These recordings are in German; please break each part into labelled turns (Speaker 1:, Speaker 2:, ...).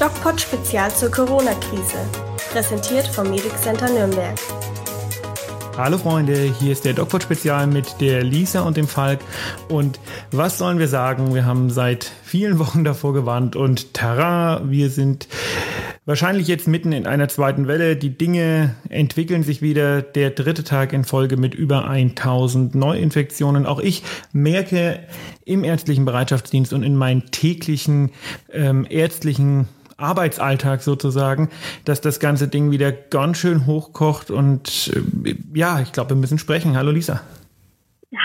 Speaker 1: DocPod Spezial zur Corona-Krise. Präsentiert vom Medic Center Nürnberg.
Speaker 2: Hallo Freunde, hier ist der DocPod Spezial mit der Lisa und dem Falk. Und was sollen wir sagen? Wir haben seit vielen Wochen davor gewarnt und tara, wir sind wahrscheinlich jetzt mitten in einer zweiten Welle. Die Dinge entwickeln sich wieder. Der dritte Tag in Folge mit über 1000 Neuinfektionen. Auch ich merke im ärztlichen Bereitschaftsdienst und in meinen täglichen ähm, ärztlichen Arbeitsalltag sozusagen, dass das ganze Ding wieder ganz schön hochkocht und äh, ja, ich glaube, wir müssen sprechen. Hallo Lisa.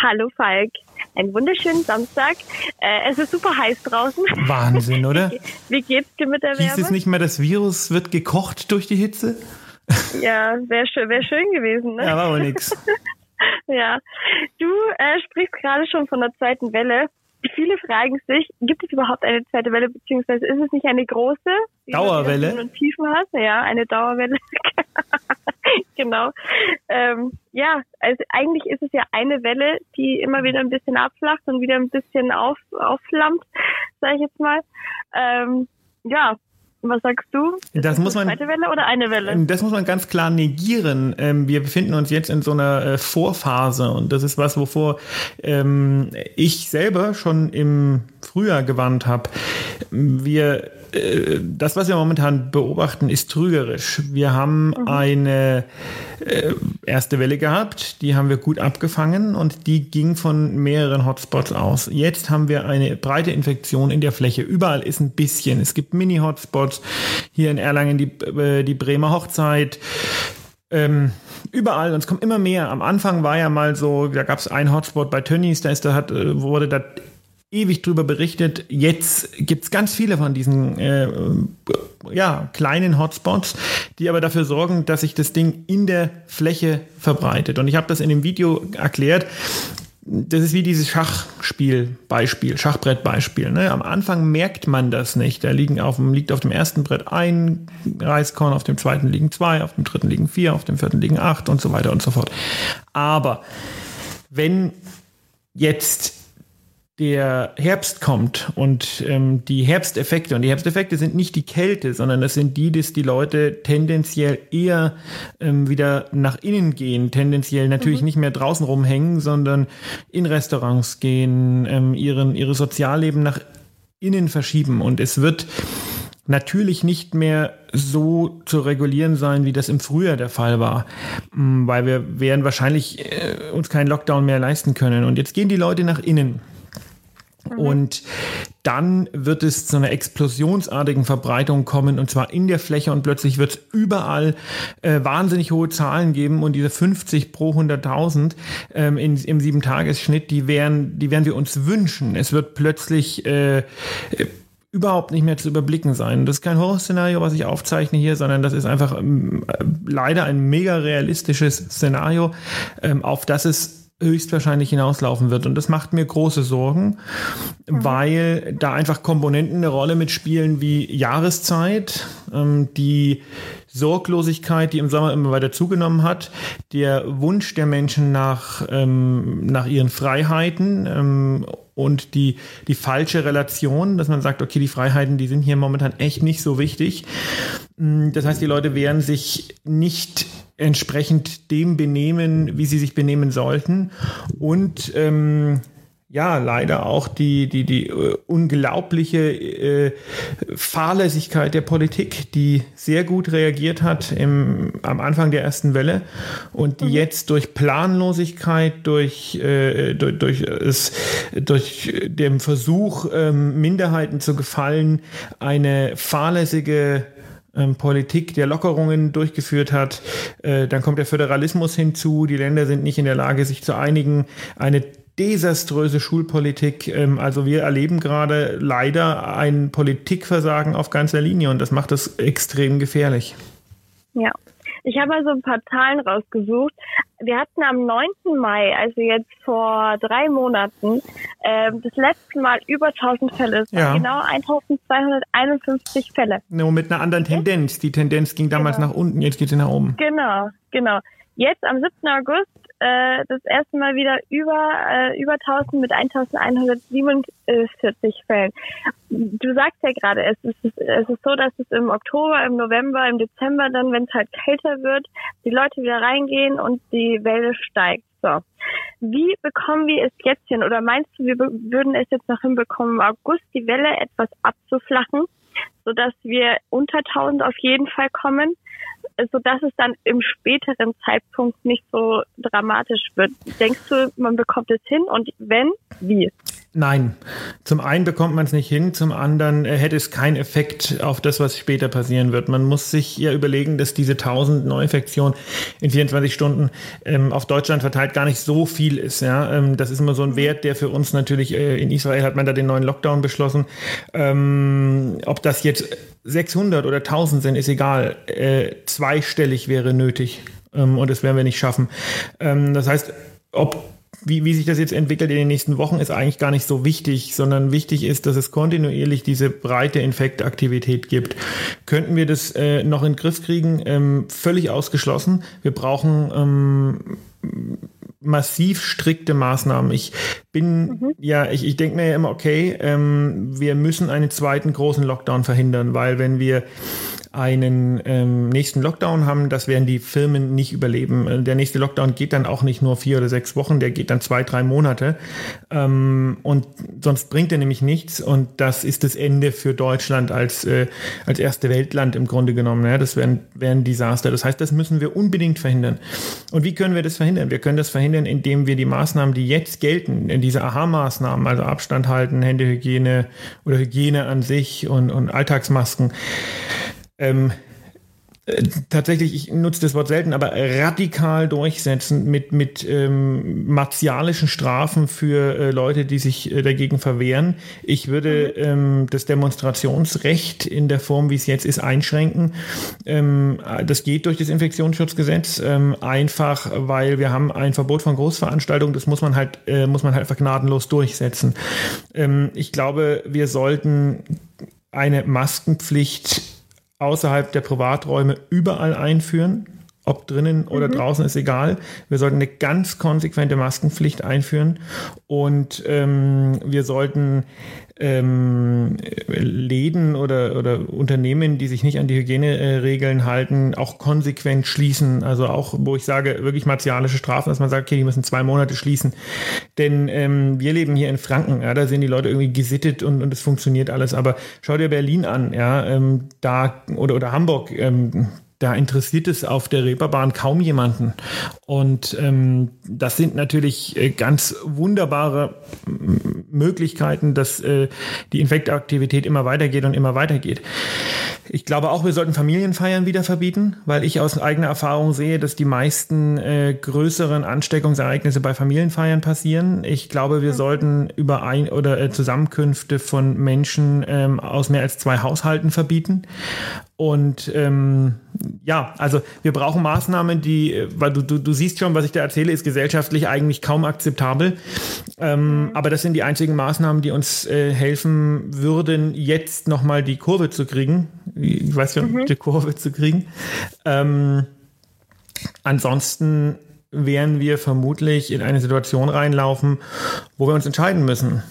Speaker 3: Hallo Falk. Einen wunderschönen Samstag. Äh, es ist super heiß draußen.
Speaker 2: Wahnsinn, oder?
Speaker 3: Wie geht's dir mit der Wärme?
Speaker 2: Hieß es nicht mehr, das Virus wird gekocht durch die Hitze?
Speaker 3: Ja, wäre schön, wär schön gewesen, ne?
Speaker 2: Ja, war aber nix.
Speaker 3: ja. Du äh, sprichst gerade schon von der zweiten Welle. Viele fragen sich, gibt es überhaupt eine zweite Welle, beziehungsweise ist es nicht eine große?
Speaker 2: Dauerwelle?
Speaker 3: Und Tiefen hast? Ja, eine Dauerwelle. Genau. Ähm, ja, also eigentlich ist es ja eine Welle, die immer wieder ein bisschen abflacht und wieder ein bisschen auf, aufflammt, sage ich jetzt mal. Ähm, ja, was sagst du?
Speaker 2: Ist das muss man,
Speaker 3: zweite Welle oder eine Welle?
Speaker 2: Das muss man ganz klar negieren. Ähm, wir befinden uns jetzt in so einer äh, Vorphase und das ist was, wovor ähm, ich selber schon im Frühjahr gewarnt habe. Wir äh, das, was wir momentan beobachten, ist trügerisch. Wir haben mhm. eine äh, erste Welle gehabt, die haben wir gut abgefangen und die ging von mehreren Hotspots aus. Jetzt haben wir eine breite Infektion in der Fläche. Überall ist ein bisschen. Es gibt Mini-Hotspots. Hier in Erlangen die, äh, die Bremer Hochzeit. Ähm, überall und es kommt immer mehr. Am Anfang war ja mal so, da gab es einen Hotspot bei Tönnies, da ist, da hat, äh, wurde da ewig drüber berichtet. Jetzt gibt's ganz viele von diesen äh, ja, kleinen Hotspots, die aber dafür sorgen, dass sich das Ding in der Fläche verbreitet. Und ich habe das in dem Video erklärt. Das ist wie dieses Schachspielbeispiel, Schachbrettbeispiel. Ne? Am Anfang merkt man das nicht. Da liegen auf dem, liegt auf dem ersten Brett ein Reiskorn, auf dem zweiten liegen zwei, auf dem dritten liegen vier, auf dem vierten liegen acht und so weiter und so fort. Aber wenn jetzt der Herbst kommt und ähm, die Herbsteffekte, und die Herbsteffekte sind nicht die Kälte, sondern das sind die, dass die Leute tendenziell eher ähm, wieder nach innen gehen, tendenziell natürlich mhm. nicht mehr draußen rumhängen, sondern in Restaurants gehen, ähm, ihren, ihre Sozialleben nach innen verschieben. Und es wird natürlich nicht mehr so zu regulieren sein, wie das im Frühjahr der Fall war, mm, weil wir werden wahrscheinlich äh, uns keinen Lockdown mehr leisten können. Und jetzt gehen die Leute nach innen. Mhm. Und dann wird es zu einer explosionsartigen Verbreitung kommen und zwar in der Fläche und plötzlich wird es überall äh, wahnsinnig hohe Zahlen geben und diese 50 pro 100.000 ähm, im Sieben-Tages-Schnitt, die wären, die werden wir uns wünschen. Es wird plötzlich äh, überhaupt nicht mehr zu überblicken sein. Das ist kein Horrorszenario, was ich aufzeichne hier, sondern das ist einfach ähm, leider ein mega realistisches Szenario, ähm, auf das es höchstwahrscheinlich hinauslaufen wird. Und das macht mir große Sorgen, mhm. weil da einfach Komponenten eine Rolle mitspielen wie Jahreszeit, ähm, die Sorglosigkeit, die im Sommer immer weiter zugenommen hat, der Wunsch der Menschen nach, ähm, nach ihren Freiheiten ähm, und die, die falsche Relation, dass man sagt, okay, die Freiheiten, die sind hier momentan echt nicht so wichtig. Mm, das heißt, die Leute wehren sich nicht entsprechend dem benehmen, wie sie sich benehmen sollten. Und ähm, ja, leider auch die, die, die uh, unglaubliche äh, Fahrlässigkeit der Politik, die sehr gut reagiert hat im, am Anfang der ersten Welle und die mhm. jetzt durch Planlosigkeit, durch, äh, durch, durch, es, durch den Versuch, ähm, Minderheiten zu gefallen, eine fahrlässige ähm, Politik der Lockerungen durchgeführt hat. Äh, dann kommt der Föderalismus hinzu. Die Länder sind nicht in der Lage, sich zu einigen. Eine desaströse Schulpolitik. Ähm, also wir erleben gerade leider ein Politikversagen auf ganzer Linie und das macht es extrem gefährlich.
Speaker 3: Ja, ich habe also ein paar Zahlen rausgesucht. Wir hatten am 9. Mai, also jetzt vor drei Monaten, äh, das letzte Mal über 1000 Fälle. Ja. genau 1251 Fälle.
Speaker 2: Nur mit einer anderen Tendenz. Die Tendenz ging damals genau. nach unten, jetzt geht sie nach oben.
Speaker 3: Genau, genau. Jetzt am 7. August äh, das erste Mal wieder über, äh, über 1000 mit 1147 Fällen. Du sagst ja gerade, es ist, es ist so, dass es im Oktober, im November, im Dezember dann, wenn es halt kälter wird, die Leute wieder reingehen und die Welle steigt. So. Wie bekommen wir es jetzt hin? Oder meinst du, wir würden es jetzt noch hinbekommen, im August die Welle etwas abzuflachen, sodass wir unter 1000 auf jeden Fall kommen? So dass es dann im späteren Zeitpunkt nicht so dramatisch wird. Denkst du, man bekommt es hin und wenn, wie?
Speaker 2: Nein, zum einen bekommt man es nicht hin, zum anderen äh, hätte es keinen Effekt auf das, was später passieren wird. Man muss sich ja überlegen, dass diese 1000 Neuinfektionen in 24 Stunden ähm, auf Deutschland verteilt gar nicht so viel ist. Ja? Ähm, das ist immer so ein Wert, der für uns natürlich, äh, in Israel hat man da den neuen Lockdown beschlossen. Ähm, ob das jetzt 600 oder 1000 sind, ist egal. Äh, zweistellig wäre nötig ähm, und das werden wir nicht schaffen. Ähm, das heißt, ob wie, wie sich das jetzt entwickelt in den nächsten Wochen, ist eigentlich gar nicht so wichtig, sondern wichtig ist, dass es kontinuierlich diese breite Infektaktivität gibt. Könnten wir das äh, noch in den Griff kriegen? Ähm, völlig ausgeschlossen. Wir brauchen ähm, massiv strikte Maßnahmen. Ich bin, mhm. ja, ich, ich denke mir ja immer, okay, ähm, wir müssen einen zweiten großen Lockdown verhindern, weil wenn wir einen ähm, nächsten Lockdown haben, das werden die Firmen nicht überleben. Äh, der nächste Lockdown geht dann auch nicht nur vier oder sechs Wochen, der geht dann zwei, drei Monate. Ähm, und sonst bringt er nämlich nichts. Und das ist das Ende für Deutschland als, äh, als erste Weltland im Grunde genommen. Ja, das wäre wär ein Desaster. Das heißt, das müssen wir unbedingt verhindern. Und wie können wir das verhindern? Wir können das verhindern, indem wir die Maßnahmen, die jetzt gelten, diese Aha-Maßnahmen, also Abstand halten, Händehygiene oder Hygiene an sich und, und Alltagsmasken, ähm, äh, tatsächlich, ich nutze das Wort selten, aber radikal durchsetzen mit, mit ähm, martialischen Strafen für äh, Leute, die sich äh, dagegen verwehren. Ich würde mhm. ähm, das Demonstrationsrecht in der Form, wie es jetzt ist, einschränken. Ähm, das geht durch das Infektionsschutzgesetz ähm, einfach, weil wir haben ein Verbot von Großveranstaltungen. Das muss man halt, äh, muss man halt einfach gnadenlos durchsetzen. Ähm, ich glaube, wir sollten eine Maskenpflicht außerhalb der Privaträume überall einführen. Ob drinnen oder mhm. draußen ist egal. Wir sollten eine ganz konsequente Maskenpflicht einführen und ähm, wir sollten ähm, Läden oder, oder Unternehmen, die sich nicht an die Hygieneregeln halten, auch konsequent schließen. Also auch, wo ich sage, wirklich martialische Strafen, dass man sagt, okay, die müssen zwei Monate schließen. Denn ähm, wir leben hier in Franken, ja, da sind die Leute irgendwie gesittet und, und es funktioniert alles. Aber schau dir Berlin an, ja, ähm, da oder, oder Hamburg, ähm, da interessiert es auf der Reeperbahn kaum jemanden. Und ähm, das sind natürlich äh, ganz wunderbare Möglichkeiten, dass äh, die Infektaktivität immer weitergeht und immer weitergeht. Ich glaube auch, wir sollten Familienfeiern wieder verbieten, weil ich aus eigener Erfahrung sehe, dass die meisten äh, größeren Ansteckungsereignisse bei Familienfeiern passieren. Ich glaube, wir mhm. sollten Überein oder äh, Zusammenkünfte von Menschen ähm, aus mehr als zwei Haushalten verbieten. Und ähm, ja, also wir brauchen Maßnahmen, die, äh, weil du, du, du siehst schon, was ich da erzähle, ist gesellschaftlich eigentlich kaum akzeptabel. Ähm, mhm. aber das sind die einzigen Maßnahmen, die uns äh, helfen würden, jetzt nochmal die Kurve zu kriegen. Ich weiß schon, mhm. die Kurve zu kriegen. Ähm, ansonsten werden wir vermutlich in eine Situation reinlaufen, wo wir uns entscheiden müssen.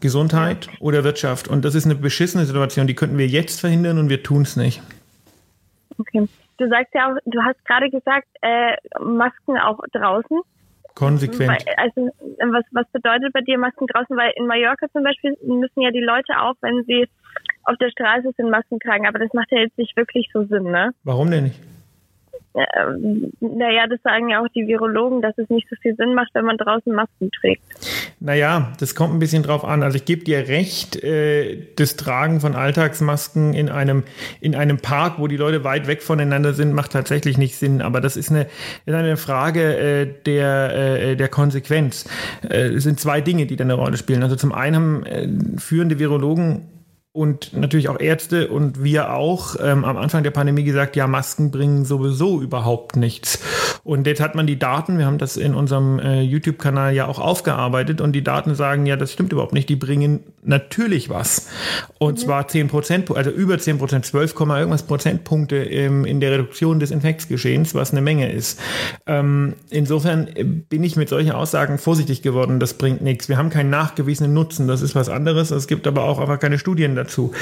Speaker 2: Gesundheit oder Wirtschaft. Und das ist eine beschissene Situation, die könnten wir jetzt verhindern und wir tun es nicht.
Speaker 3: Okay. Du sagst ja auch, du hast gerade gesagt, äh, Masken auch draußen.
Speaker 2: Konsequent.
Speaker 3: Also was, was bedeutet bei dir Masken draußen? Weil in Mallorca zum Beispiel müssen ja die Leute auch, wenn sie auf der Straße sind, Masken tragen. Aber das macht ja jetzt nicht wirklich so Sinn, ne?
Speaker 2: Warum denn nicht?
Speaker 3: Ähm, naja, das sagen ja auch die Virologen, dass es nicht so viel Sinn macht, wenn man draußen Masken trägt.
Speaker 2: Naja, das kommt ein bisschen drauf an. Also ich gebe dir recht, äh, das Tragen von Alltagsmasken in einem, in einem Park, wo die Leute weit weg voneinander sind, macht tatsächlich nicht Sinn. Aber das ist eine, ist eine Frage äh, der, äh, der Konsequenz. Es sind zwei Dinge, die da eine Rolle spielen. Also zum einen haben führende Virologen und natürlich auch Ärzte und wir auch ähm, am Anfang der Pandemie gesagt, ja, Masken bringen sowieso überhaupt nichts. Und jetzt hat man die Daten, wir haben das in unserem äh, YouTube-Kanal ja auch aufgearbeitet und die Daten sagen, ja, das stimmt überhaupt nicht, die bringen natürlich was. Und mhm. zwar 10 Prozent, also über 10 Prozent, 12, irgendwas Prozentpunkte ähm, in der Reduktion des Infektsgeschehens, was eine Menge ist. Ähm, insofern bin ich mit solchen Aussagen vorsichtig geworden, das bringt nichts. Wir haben keinen nachgewiesenen Nutzen, das ist was anderes. Es gibt aber auch einfach keine Studien dazu.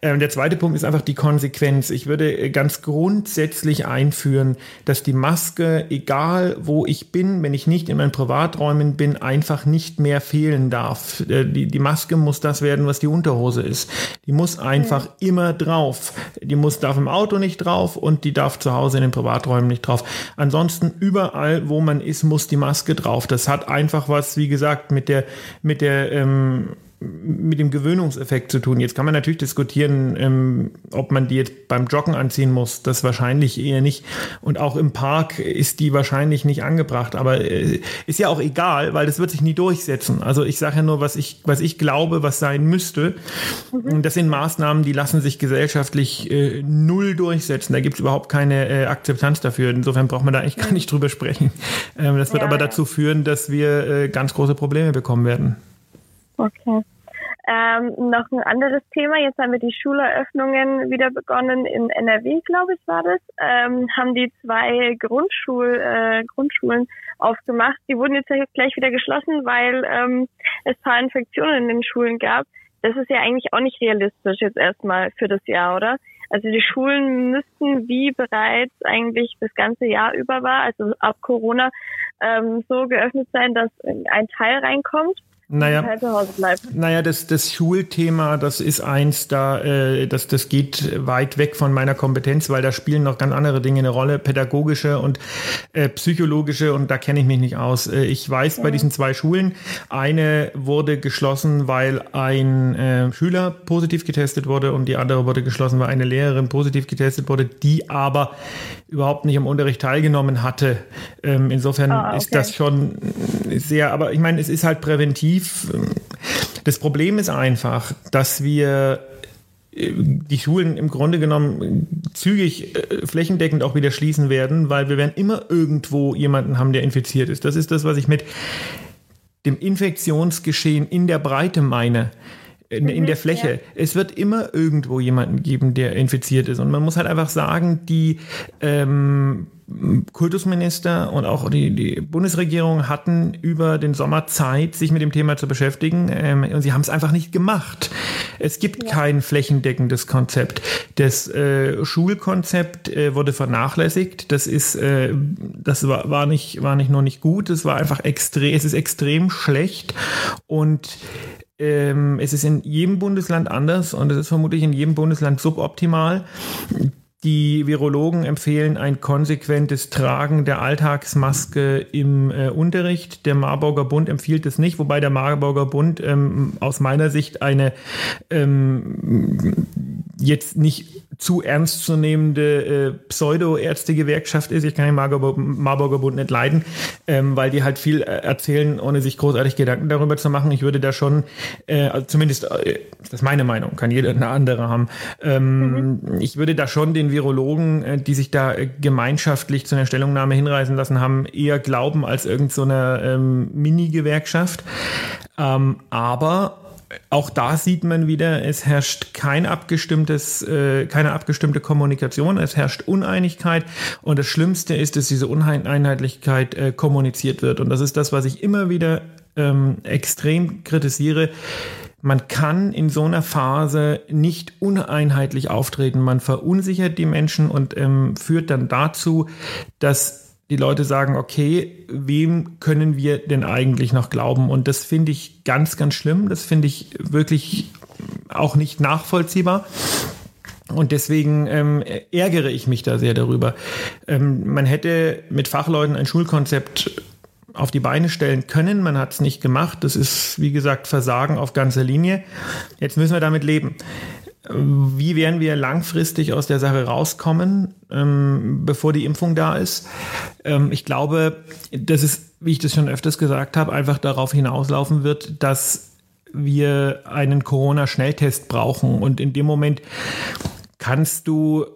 Speaker 2: Ähm, der zweite Punkt ist einfach die Konsequenz. Ich würde äh, ganz grundsätzlich einführen, dass die Maske, egal wo ich bin, wenn ich nicht in meinen Privaträumen bin, einfach nicht mehr fehlen darf. Äh, die, die Maske muss das werden, was die Unterhose ist. Die muss einfach ja. immer drauf. Die muss darf im Auto nicht drauf und die darf zu Hause in den Privaträumen nicht drauf. Ansonsten überall, wo man ist, muss die Maske drauf. Das hat einfach was, wie gesagt, mit der mit der ähm, mit dem Gewöhnungseffekt zu tun. Jetzt kann man natürlich diskutieren, ähm, ob man die jetzt beim Joggen anziehen muss. Das wahrscheinlich eher nicht. Und auch im Park ist die wahrscheinlich nicht angebracht. Aber äh, ist ja auch egal, weil das wird sich nie durchsetzen. Also ich sage ja nur, was ich, was ich glaube, was sein müsste. Mhm. Das sind Maßnahmen, die lassen sich gesellschaftlich äh, null durchsetzen. Da gibt es überhaupt keine äh, Akzeptanz dafür. Insofern braucht man da eigentlich gar nicht drüber sprechen. Ähm, das wird ja, aber dazu führen, dass wir äh, ganz große Probleme bekommen werden.
Speaker 3: Okay. Ähm, noch ein anderes Thema. Jetzt haben wir die Schuleröffnungen wieder begonnen in NRW, glaube ich, war das. Ähm, haben die zwei Grundschul, äh, Grundschulen aufgemacht. Die wurden jetzt gleich wieder geschlossen, weil ähm, es paar Infektionen in den Schulen gab. Das ist ja eigentlich auch nicht realistisch jetzt erstmal für das Jahr, oder? Also die Schulen müssten, wie bereits eigentlich das ganze Jahr über war, also ab Corona, ähm, so geöffnet sein, dass ein Teil reinkommt
Speaker 2: naja, naja das, das Schulthema, das ist eins, da, äh, das, das geht weit weg von meiner Kompetenz, weil da spielen noch ganz andere Dinge eine Rolle, pädagogische und äh, psychologische, und da kenne ich mich nicht aus. Äh, ich weiß ja. bei diesen zwei Schulen, eine wurde geschlossen, weil ein äh, Schüler positiv getestet wurde und die andere wurde geschlossen, weil eine Lehrerin positiv getestet wurde, die aber überhaupt nicht am Unterricht teilgenommen hatte. Ähm, insofern ah, okay. ist das schon sehr, aber ich meine, es ist halt präventiv das Problem ist einfach, dass wir äh, die Schulen im Grunde genommen zügig äh, flächendeckend auch wieder schließen werden, weil wir werden immer irgendwo jemanden haben, der infiziert ist. Das ist das, was ich mit dem Infektionsgeschehen in der Breite meine. In, in der mhm, Fläche. Ja. Es wird immer irgendwo jemanden geben, der infiziert ist. Und man muss halt einfach sagen, die ähm, Kultusminister und auch die, die Bundesregierung hatten über den Sommer Zeit, sich mit dem Thema zu beschäftigen. Ähm, und sie haben es einfach nicht gemacht. Es gibt ja. kein flächendeckendes Konzept. Das äh, Schulkonzept äh, wurde vernachlässigt. Das ist, äh, das war, war nicht, war nicht nur nicht gut. Es war einfach extrem, es ist extrem schlecht und ähm, es ist in jedem Bundesland anders und es ist vermutlich in jedem Bundesland suboptimal. Die Virologen empfehlen ein konsequentes Tragen der Alltagsmaske im äh, Unterricht. Der Marburger Bund empfiehlt es nicht, wobei der Marburger Bund ähm, aus meiner Sicht eine ähm, jetzt nicht zu ernstzunehmende äh, Pseudo-Ärzte-Gewerkschaft ist. Ich kann den Marburger, Marburger Bund nicht leiden, ähm, weil die halt viel äh, erzählen, ohne sich großartig Gedanken darüber zu machen. Ich würde da schon, äh, also zumindest, äh, das ist meine Meinung, kann jeder eine andere haben. Ähm, mhm. Ich würde da schon den Virologen, äh, die sich da äh, gemeinschaftlich zu einer Stellungnahme hinreißen lassen haben, eher glauben als irgendeine so ähm, Mini-Gewerkschaft. Ähm, aber auch da sieht man wieder, es herrscht kein abgestimmtes, äh, keine abgestimmte Kommunikation, es herrscht Uneinigkeit und das Schlimmste ist, dass diese Uneinheitlichkeit äh, kommuniziert wird und das ist das, was ich immer wieder ähm, extrem kritisiere. Man kann in so einer Phase nicht uneinheitlich auftreten. Man verunsichert die Menschen und ähm, führt dann dazu, dass die Leute sagen, okay, wem können wir denn eigentlich noch glauben? Und das finde ich ganz, ganz schlimm. Das finde ich wirklich auch nicht nachvollziehbar. Und deswegen ähm, ärgere ich mich da sehr darüber. Ähm, man hätte mit Fachleuten ein Schulkonzept auf die Beine stellen können. Man hat es nicht gemacht. Das ist, wie gesagt, Versagen auf ganzer Linie. Jetzt müssen wir damit leben. Wie werden wir langfristig aus der Sache rauskommen, ähm, bevor die Impfung da ist? Ähm, ich glaube, dass es, wie ich das schon öfters gesagt habe, einfach darauf hinauslaufen wird, dass wir einen Corona-Schnelltest brauchen. Und in dem Moment kannst du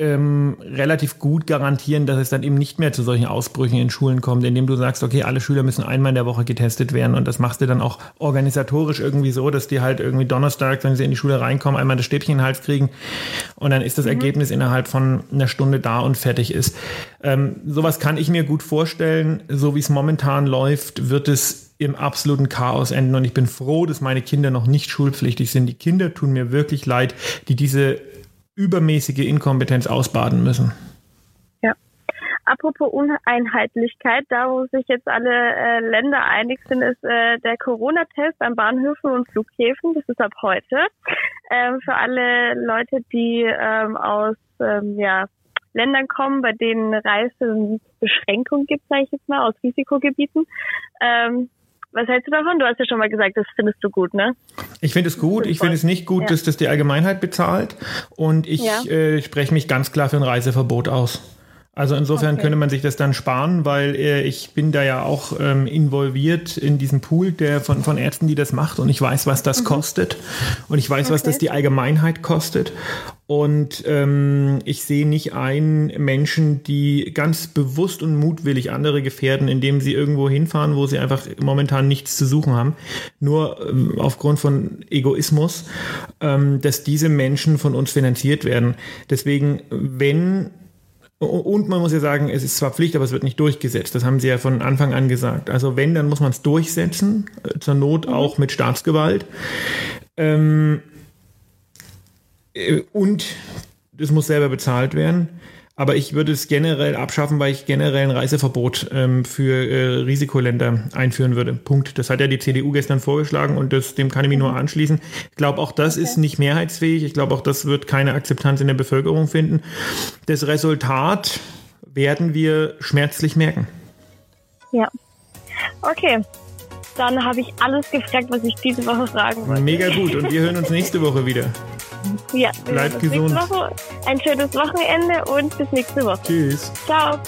Speaker 2: ähm, relativ gut garantieren, dass es dann eben nicht mehr zu solchen Ausbrüchen in Schulen kommt, indem du sagst, okay, alle Schüler müssen einmal in der Woche getestet werden und das machst du dann auch organisatorisch irgendwie so, dass die halt irgendwie Donnerstag, wenn sie in die Schule reinkommen, einmal das Stäbchen in den Hals kriegen und dann ist das mhm. Ergebnis innerhalb von einer Stunde da und fertig ist. Ähm, sowas kann ich mir gut vorstellen. So wie es momentan läuft, wird es im absoluten Chaos enden. Und ich bin froh, dass meine Kinder noch nicht schulpflichtig sind. Die Kinder tun mir wirklich leid, die diese übermäßige Inkompetenz ausbaden müssen.
Speaker 3: Ja. Apropos Uneinheitlichkeit, da wo sich jetzt alle äh, Länder einig sind, ist äh, der Corona-Test an Bahnhöfen und Flughäfen. Das ist ab heute. Ähm, für alle Leute, die ähm, aus ähm, ja, Ländern kommen, bei denen Reisebeschränkungen gibt, sage ich jetzt mal, aus Risikogebieten. Ähm, was hältst du davon? Du hast ja schon mal gesagt, das findest du gut, ne?
Speaker 2: Ich finde es gut. Ich finde es nicht gut, ja. dass das die Allgemeinheit bezahlt. Und ich ja. äh, spreche mich ganz klar für ein Reiseverbot aus. Also insofern okay. könnte man sich das dann sparen, weil äh, ich bin da ja auch ähm, involviert in diesem Pool der von, von Ärzten, die das macht und ich weiß, was das mhm. kostet und ich weiß, okay. was das die Allgemeinheit kostet und ähm, ich sehe nicht ein Menschen, die ganz bewusst und mutwillig andere gefährden, indem sie irgendwo hinfahren, wo sie einfach momentan nichts zu suchen haben, nur ähm, aufgrund von Egoismus, ähm, dass diese Menschen von uns finanziert werden. Deswegen, wenn und man muss ja sagen, es ist zwar Pflicht, aber es wird nicht durchgesetzt. Das haben sie ja von Anfang an gesagt. Also wenn, dann muss man es durchsetzen, äh, zur Not mhm. auch mit Staatsgewalt. Ähm, äh, und das muss selber bezahlt werden. Aber ich würde es generell abschaffen, weil ich generell ein Reiseverbot ähm, für äh, Risikoländer einführen würde. Punkt. Das hat ja die CDU gestern vorgeschlagen und das, dem kann ich mich nur anschließen. Ich glaube, auch das okay. ist nicht mehrheitsfähig. Ich glaube, auch das wird keine Akzeptanz in der Bevölkerung finden. Das Resultat werden wir schmerzlich merken.
Speaker 3: Ja. Okay. Dann habe ich alles gefragt, was ich diese Woche fragen wollte.
Speaker 2: Mega gut. Und wir hören uns nächste Woche wieder.
Speaker 3: Ja,
Speaker 2: bleibt gesund.
Speaker 3: Woche. Ein schönes Wochenende und bis nächste Woche.
Speaker 2: Tschüss.
Speaker 3: Ciao.